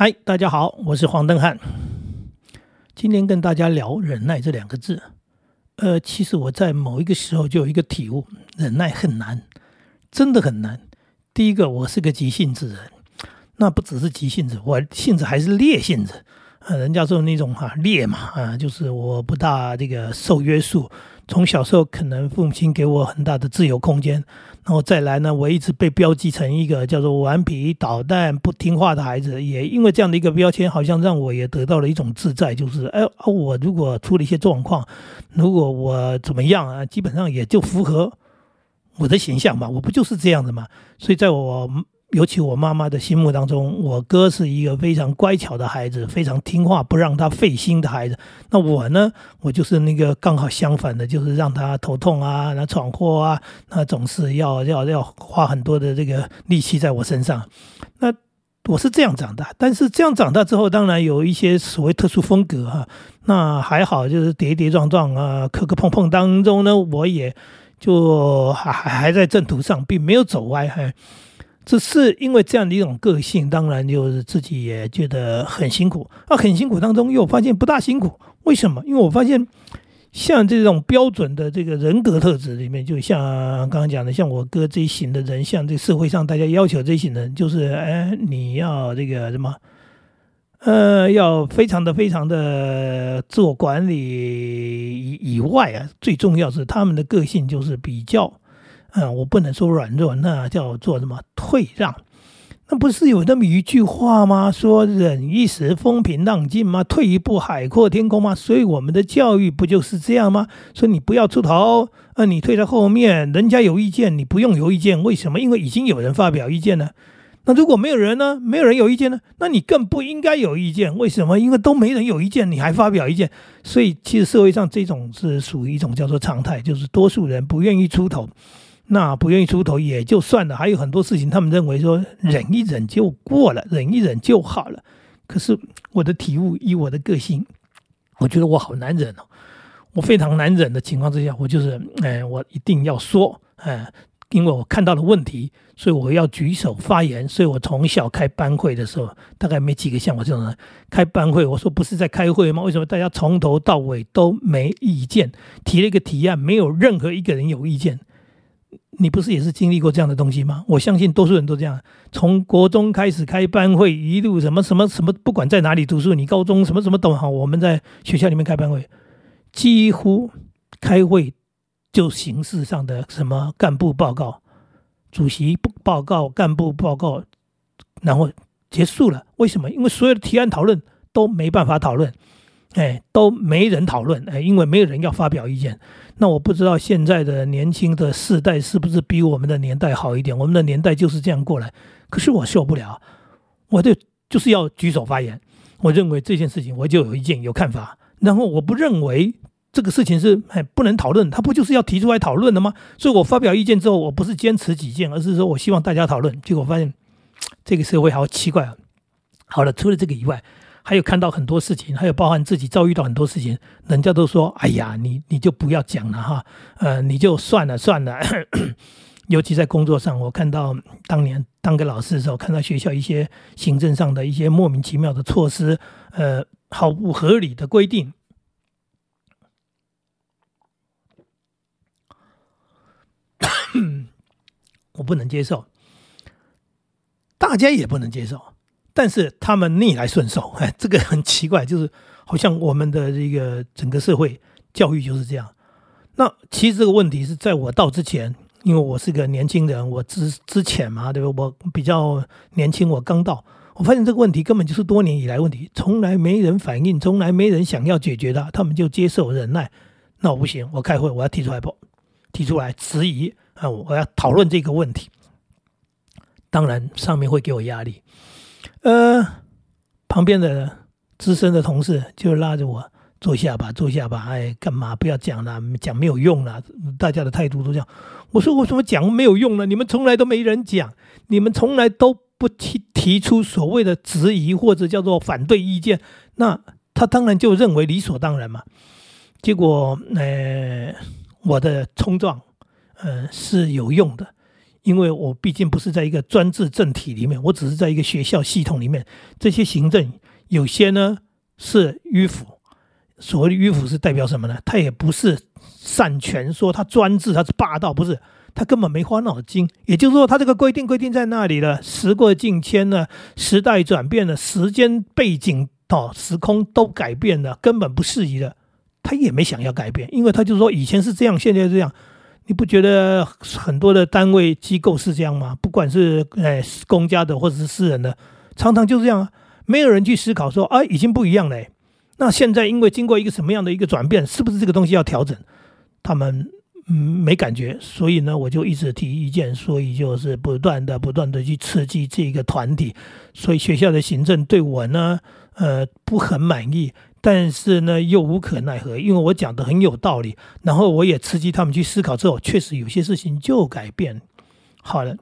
嗨，大家好，我是黄登汉。今天跟大家聊忍耐这两个字。呃，其实我在某一个时候就有一个体悟，忍耐很难，真的很难。第一个，我是个急性子人，那不只是急性子，我性子还是烈性子。啊，人家说那种哈烈嘛，啊，就是我不大这个受约束。从小时候，可能父母亲给我很大的自由空间，然后再来呢，我一直被标记成一个叫做顽皮捣蛋、不听话的孩子。也因为这样的一个标签，好像让我也得到了一种自在，就是哎，我如果出了一些状况，如果我怎么样啊，基本上也就符合我的形象嘛，我不就是这样的嘛？所以在我。尤其我妈妈的心目当中，我哥是一个非常乖巧的孩子，非常听话，不让他费心的孩子。那我呢，我就是那个刚好相反的，就是让他头痛啊，那闯祸啊，那总是要要要花很多的这个力气在我身上。那我是这样长大，但是这样长大之后，当然有一些所谓特殊风格哈。那还好，就是跌跌撞撞啊，磕磕碰碰当中呢，我也就还还还在正途上，并没有走歪还。只是因为这样的一种个性，当然就是自己也觉得很辛苦啊，很辛苦当中又发现不大辛苦，为什么？因为我发现像这种标准的这个人格特质里面，就像刚刚讲的，像我哥这一型的人，像这社会上大家要求这一型人，就是哎，你要这个什么，呃，要非常的非常的自我管理以以外啊，最重要是他们的个性就是比较。嗯，我不能说软弱，那叫做什么退让？那不是有那么一句话吗？说忍一时风平浪静吗？退一步海阔天空吗？所以我们的教育不就是这样吗？说你不要出头，呃，你退在后面，人家有意见，你不用有意见。为什么？因为已经有人发表意见了。那如果没有人呢？没有人有意见呢？那你更不应该有意见。为什么？因为都没人有意见，你还发表意见。所以其实社会上这种是属于一种叫做常态，就是多数人不愿意出头。那不愿意出头也就算了，还有很多事情，他们认为说忍一忍就过了，忍一忍就好了。可是我的体悟，以我的个性，我觉得我好难忍哦。我非常难忍的情况之下，我就是，哎，我一定要说，哎，因为我看到了问题，所以我要举手发言。所以我从小开班会的时候，大概没几个像我这种人开班会。我说不是在开会吗？为什么大家从头到尾都没意见？提了一个提案，没有任何一个人有意见。你不是也是经历过这样的东西吗？我相信多数人都这样。从国中开始开班会，一路什么什么什么，不管在哪里读书，你高中什么什么都好，我们在学校里面开班会，几乎开会就形式上的什么干部报告、主席报告、干部报告，然后结束了。为什么？因为所有的提案讨论都没办法讨论。哎，都没人讨论，哎，因为没有人要发表意见。那我不知道现在的年轻的世代是不是比我们的年代好一点？我们的年代就是这样过来。可是我受不了，我就就是要举手发言。我认为这件事情我就有意见、有看法。然后我不认为这个事情是哎不能讨论，他不就是要提出来讨论的吗？所以我发表意见之后，我不是坚持己见，而是说我希望大家讨论。结果发现这个社会好奇怪啊。好了，除了这个以外。还有看到很多事情，还有包含自己遭遇到很多事情，人家都说：“哎呀，你你就不要讲了哈，呃，你就算了算了。”尤其在工作上，我看到当年当个老师的时候，看到学校一些行政上的一些莫名其妙的措施，呃，毫不合理的规定，我不能接受，大家也不能接受。但是他们逆来顺受，哎，这个很奇怪，就是好像我们的这个整个社会教育就是这样。那其实这个问题是在我到之前，因为我是个年轻人，我之之前嘛，对吧？我比较年轻，我刚到，我发现这个问题根本就是多年以来问题，从来没人反映，从来没人想要解决它，他们就接受忍耐。那我不行，我开会我要提出来不？提出来质疑啊，我要讨论这个问题。当然上面会给我压力。呃，旁边的资深的同事就拉着我坐下吧，坐下吧。哎，干嘛不要讲了？讲没有用了。大家的态度都这样。我说我怎么讲没有用呢？你们从来都没人讲，你们从来都不提提出所谓的质疑或者叫做反对意见，那他当然就认为理所当然嘛。结果，呃，我的冲撞，呃，是有用的。因为我毕竟不是在一个专制政体里面，我只是在一个学校系统里面，这些行政有些呢是迂腐。所谓的迂腐是代表什么呢？他也不是擅权，说他专制，他是霸道，不是，他根本没花脑筋。也就是说，他这个规定规定在那里了，时过境迁了，时代转变了，时间背景到时空都改变了，根本不适宜了。他也没想要改变，因为他就说以前是这样，现在这样。你不觉得很多的单位机构是这样吗？不管是诶公家的或者是私人的，常常就这样啊，没有人去思考说啊，已经不一样了。那现在因为经过一个什么样的一个转变，是不是这个东西要调整？他们嗯没感觉，所以呢，我就一直提意见，所以就是不断的不断的去刺激这个团体，所以学校的行政对我呢，呃不很满意。但是呢，又无可奈何，因为我讲的很有道理，然后我也刺激他们去思考之后，确实有些事情就改变好了。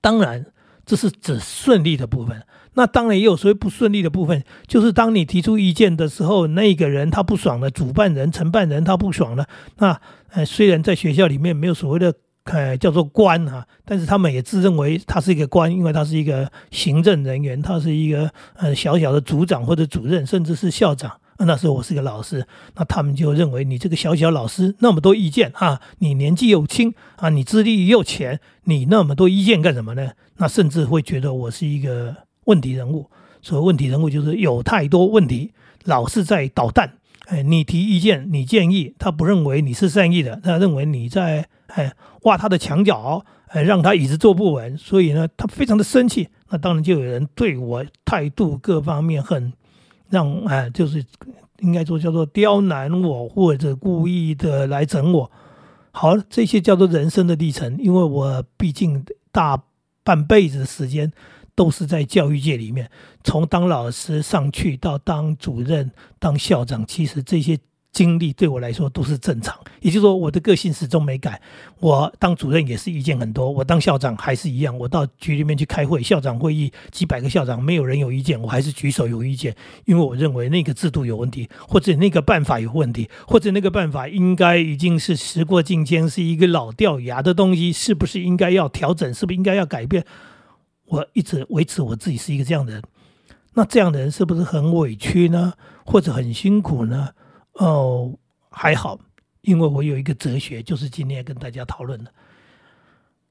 当然，这是指顺利的部分。那当然也有所谓不顺利的部分，就是当你提出意见的时候，那个人他不爽了，主办人、承办人他不爽了。那呃，虽然在学校里面没有所谓的。呃，叫做官哈，但是他们也自认为他是一个官，因为他是一个行政人员，他是一个呃小小的组长或者主任，甚至是校长。那时候我是个老师，那他们就认为你这个小小老师那么多意见啊，你年纪又轻啊，你资历又浅，你那么多意见干什么呢？那甚至会觉得我是一个问题人物。所谓问题人物，就是有太多问题，老是在捣蛋。哎，你提意见，你建议，他不认为你是善意的，他认为你在哎挖他的墙角，哎让他椅子坐不稳，所以呢，他非常的生气。那当然就有人对我态度各方面很让哎，就是应该说叫做刁难我，或者故意的来整我。好，这些叫做人生的历程，因为我毕竟大半辈子的时间。都是在教育界里面，从当老师上去到当主任、当校长，其实这些经历对我来说都是正常。也就是说，我的个性始终没改。我当主任也是意见很多，我当校长还是一样。我到局里面去开会，校长会议几百个校长，没有人有意见，我还是举手有意见，因为我认为那个制度有问题，或者那个办法有问题，或者那个办法应该已经是时过境迁，是一个老掉牙的东西，是不是应该要调整？是不是应该要改变？我一直维持我自己是一个这样的人，那这样的人是不是很委屈呢？或者很辛苦呢？哦，还好，因为我有一个哲学，就是今天跟大家讨论的。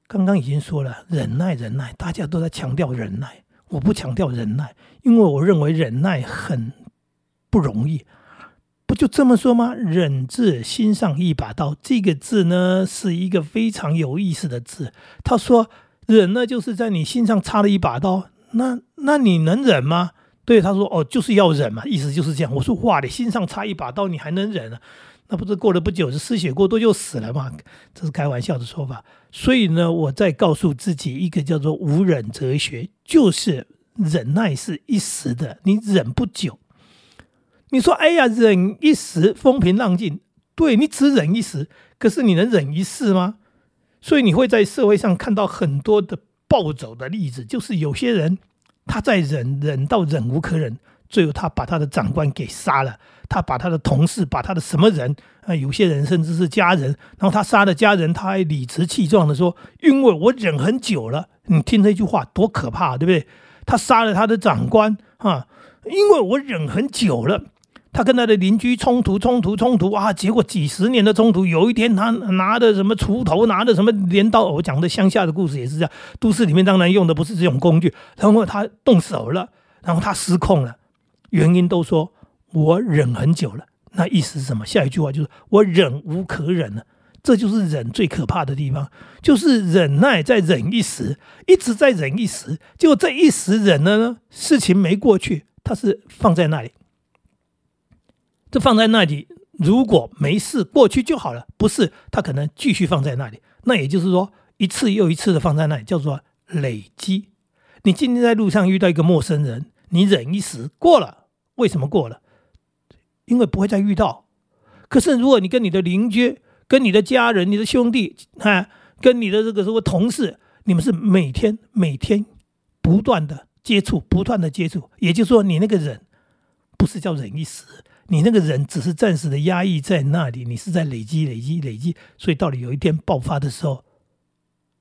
刚刚已经说了，忍耐，忍耐，大家都在强调忍耐，我不强调忍耐，因为我认为忍耐很不容易。不就这么说吗？忍字心上一把刀，这个字呢是一个非常有意思的字。他说。忍呢，就是在你心上插了一把刀，那那你能忍吗？对，他说哦，就是要忍嘛，意思就是这样。我说哇，你心上插一把刀，你还能忍呢？那不是过了不久就失血过多就死了吗？这是开玩笑的说法。所以呢，我在告诉自己一个叫做无忍哲学，就是忍耐是一时的，你忍不久。你说哎呀，忍一时风平浪静，对你只忍一时，可是你能忍一世吗？所以你会在社会上看到很多的暴走的例子，就是有些人他在忍忍到忍无可忍，最后他把他的长官给杀了，他把他的同事，把他的什么人啊，有些人甚至是家人，然后他杀了家人，他还理直气壮的说：“因为我忍很久了。”你听这句话多可怕，对不对？他杀了他的长官啊，因为我忍很久了。他跟他的邻居冲突，冲突，冲突啊！结果几十年的冲突，有一天他拿的什么锄头，拿的什么镰刀，我讲的乡下的故事也是这样。都市里面当然用的不是这种工具，然后他动手了，然后他失控了，原因都说我忍很久了，那意思是什么？下一句话就是我忍无可忍了。这就是忍最可怕的地方，就是忍耐在忍一时，一直在忍一时，结果这一时忍了呢，事情没过去，他是放在那里。这放在那里，如果没事过去就好了。不是，他可能继续放在那里。那也就是说，一次又一次的放在那里，叫做累积。你今天在路上遇到一个陌生人，你忍一时过了，为什么过了？因为不会再遇到。可是如果你跟你的邻居、跟你的家人、你的兄弟啊，跟你的这个什么同事，你们是每天每天不断的接触，不断的接触，也就是说，你那个忍不是叫忍一时。你那个人只是暂时的压抑在那里，你是在累积、累积、累积，所以到了有一天爆发的时候，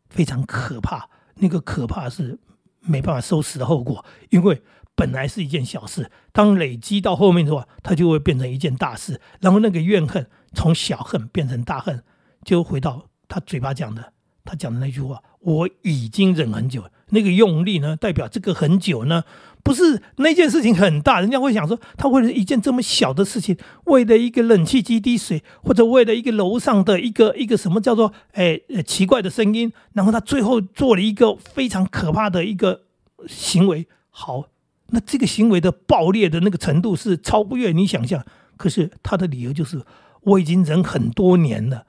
非常可怕。那个可怕是没办法收拾的后果，因为本来是一件小事，当累积到后面的话，它就会变成一件大事，然后那个怨恨从小恨变成大恨，就回到他嘴巴讲的，他讲的那句话：“我已经忍很久。”那个用力呢，代表这个很久呢，不是那件事情很大，人家会想说，他为了一件这么小的事情，为了一个冷气机滴水，或者为了一个楼上的一个一个什么叫做哎奇怪的声音，然后他最后做了一个非常可怕的一个行为。好，那这个行为的爆裂的那个程度是超不越你想象。可是他的理由就是，我已经忍很多年了。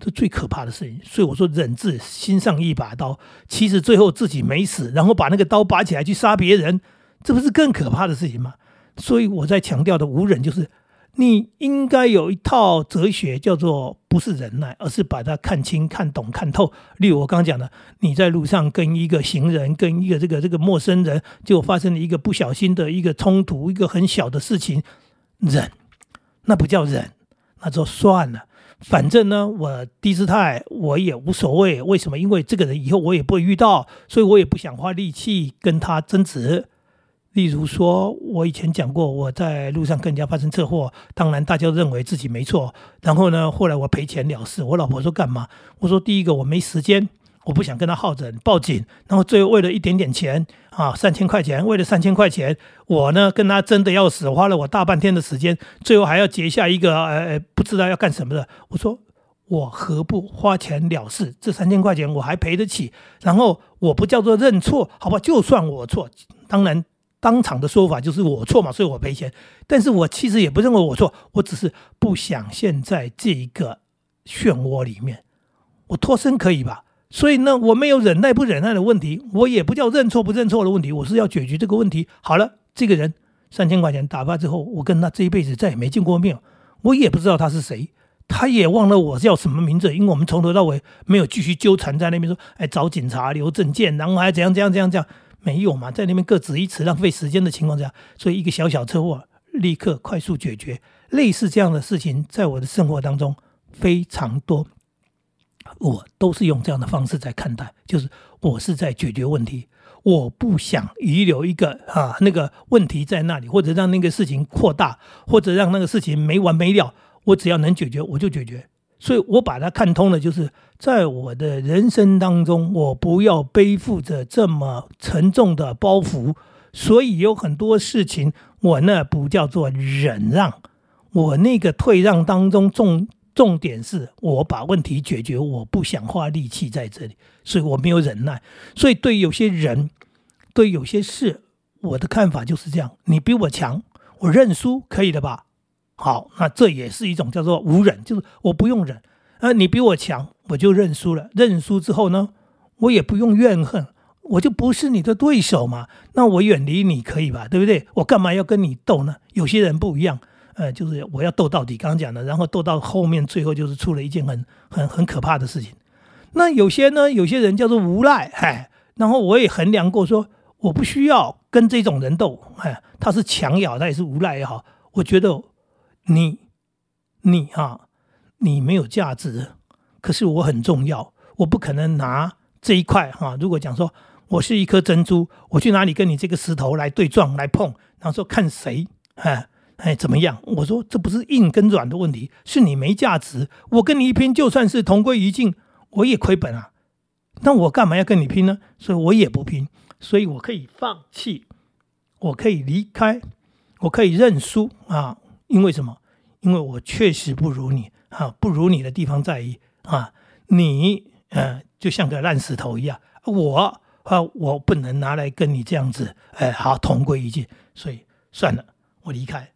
这最可怕的事情，所以我说忍字心上一把刀。其实最后自己没死，然后把那个刀拔起来去杀别人，这不是更可怕的事情吗？所以我在强调的无忍，就是你应该有一套哲学，叫做不是忍耐，而是把它看清、看懂、看透。例如我刚刚讲的，你在路上跟一个行人、跟一个这个这个陌生人，就发生了一个不小心的一个冲突，一个很小的事情，忍，那不叫忍，那就算了。反正呢，我低姿态我也无所谓。为什么？因为这个人以后我也不会遇到，所以我也不想花力气跟他争执。例如说，我以前讲过，我在路上跟人家发生车祸，当然大家认为自己没错。然后呢，后来我赔钱了事。我老婆说干嘛？我说第一个我没时间。我不想跟他耗着报警，然后最后为了一点点钱啊，三千块钱，为了三千块钱，我呢跟他争得要死，花了我大半天的时间，最后还要结下一个呃不知道要干什么的。我说我何不花钱了事？这三千块钱我还赔得起。然后我不叫做认错，好吧？就算我错，当然当场的说法就是我错嘛，所以我赔钱。但是我其实也不认为我错，我只是不想陷在这一个漩涡里面，我脱身可以吧？所以呢，我没有忍耐不忍耐的问题，我也不叫认错不认错的问题，我是要解决这个问题。好了，这个人三千块钱打发之后，我跟他这一辈子再也没见过面，我也不知道他是谁，他也忘了我叫什么名字，因为我们从头到尾没有继续纠缠在那边说，哎，找警察留证件，然后还怎样怎样怎样怎样，没有嘛，在那边各执一词，浪费时间的情况下，所以一个小小车祸立刻快速解决，类似这样的事情在我的生活当中非常多。我都是用这样的方式在看待，就是我是在解决问题，我不想遗留一个啊那个问题在那里，或者让那个事情扩大，或者让那个事情没完没了。我只要能解决，我就解决。所以我把它看通了，就是在我的人生当中，我不要背负着这么沉重的包袱。所以有很多事情，我那不叫做忍让，我那个退让当中重。重点是我把问题解决，我不想花力气在这里，所以我没有忍耐。所以对有些人，对有些事，我的看法就是这样：你比我强，我认输可以的吧？好，那这也是一种叫做无忍，就是我不用忍。呃，你比我强，我就认输了。认输之后呢，我也不用怨恨，我就不是你的对手嘛。那我远离你可以吧？对不对？我干嘛要跟你斗呢？有些人不一样。呃，就是我要斗到底，刚刚讲的，然后斗到后面，最后就是出了一件很很很可怕的事情。那有些呢，有些人叫做无赖，嗨，然后我也衡量过，说我不需要跟这种人斗，哎，他是强咬，他也是无赖也好，我觉得你你啊，你没有价值，可是我很重要，我不可能拿这一块哈。如果讲说我是一颗珍珠，我去哪里跟你这个石头来对撞来碰，然后说看谁，哎。哎，怎么样？我说这不是硬跟软的问题，是你没价值。我跟你一拼，就算是同归于尽，我也亏本啊。那我干嘛要跟你拼呢？所以我也不拼，所以我可以放弃，我可以离开，我可以认输啊。因为什么？因为我确实不如你啊，不如你的地方在于啊，你呃就像个烂石头一样，我啊我不能拿来跟你这样子哎好同归于尽，所以算了，我离开。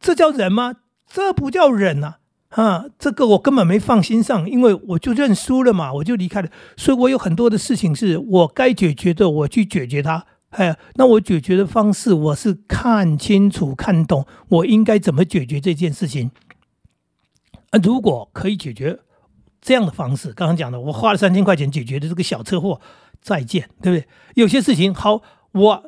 这叫忍吗？这不叫忍呐！啊，这个我根本没放心上，因为我就认输了嘛，我就离开了。所以我有很多的事情是我该解决的，我去解决它。哎，那我解决的方式，我是看清楚、看懂，我应该怎么解决这件事情。啊，如果可以解决这样的方式，刚刚讲的，我花了三千块钱解决的这个小车祸，再见，对不对？有些事情好，我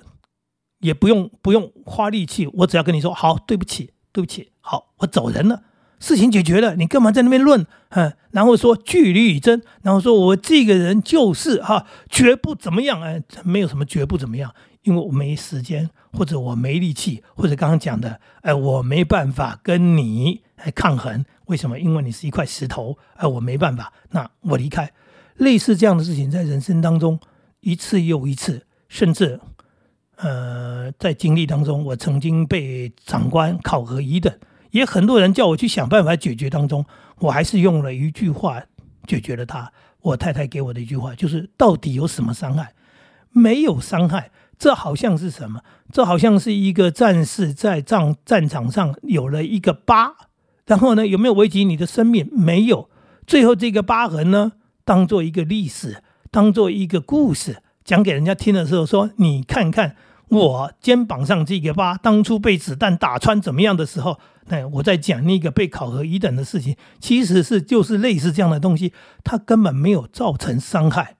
也不用不用花力气，我只要跟你说好，对不起。对不起，好，我走人了。事情解决了，你干嘛在那边论？嗯，然后说据理力争，然后说我这个人就是哈，绝不怎么样，哎，没有什么绝不怎么样，因为我没时间，或者我没力气，或者刚刚讲的，哎，我没办法跟你来抗衡。为什么？因为你是一块石头，哎，我没办法，那我离开。类似这样的事情，在人生当中一次又一次，甚至，呃，在经历当中，我曾经被长官考核一等。也很多人叫我去想办法解决当中，我还是用了一句话解决了他。我太太给我的一句话就是：到底有什么伤害？没有伤害。这好像是什么？这好像是一个战士在战战场上有了一个疤，然后呢，有没有危及你的生命？没有。最后这个疤痕呢，当做一个历史，当做一个故事讲给人家听的时候，说你看看。我肩膀上这个疤，当初被子弹打穿怎么样的时候，那我在讲那个被考核一等的事情，其实是就是类似这样的东西，它根本没有造成伤害，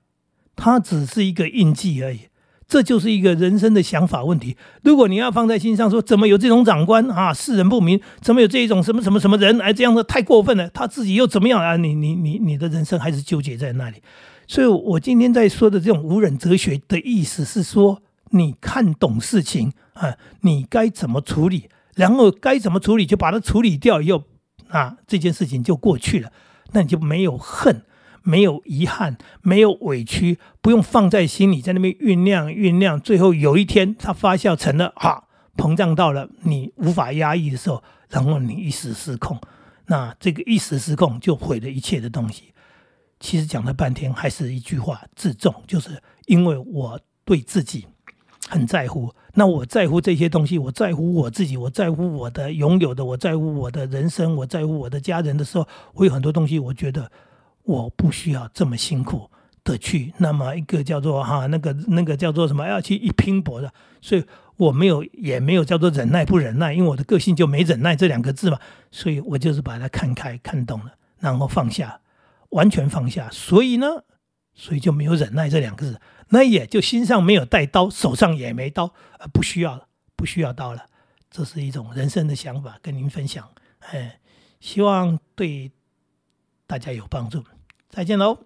它只是一个印记而已。这就是一个人生的想法问题。如果你要放在心上，说怎么有这种长官啊，世人不明，怎么有这种什么什么什么人，哎，这样的太过分了，他自己又怎么样啊？你你你你的人生还是纠结在那里。所以我今天在说的这种无人哲学的意思是说。你看懂事情啊，你该怎么处理，然后该怎么处理就把它处理掉，又啊这件事情就过去了，那你就没有恨，没有遗憾，没有委屈，不用放在心里，在那边酝酿酝酿，最后有一天它发酵成了啊膨胀到了你无法压抑的时候，然后你一时失控，那这个一时失控就毁了一切的东西。其实讲了半天还是一句话，自重，就是因为我对自己。很在乎，那我在乎这些东西，我在乎我自己，我在乎我的拥有的，我在乎我的人生，我在乎我的家人的时候，我有很多东西，我觉得我不需要这么辛苦的去那么一个叫做哈那个那个叫做什么要去一拼搏的，所以我没有也没有叫做忍耐不忍耐，因为我的个性就没忍耐这两个字嘛，所以我就是把它看开看懂了，然后放下，完全放下，所以呢，所以就没有忍耐这两个字。那也就心上没有带刀，手上也没刀，呃，不需要了，不需要刀了。这是一种人生的想法，跟您分享，哎，希望对大家有帮助。再见喽。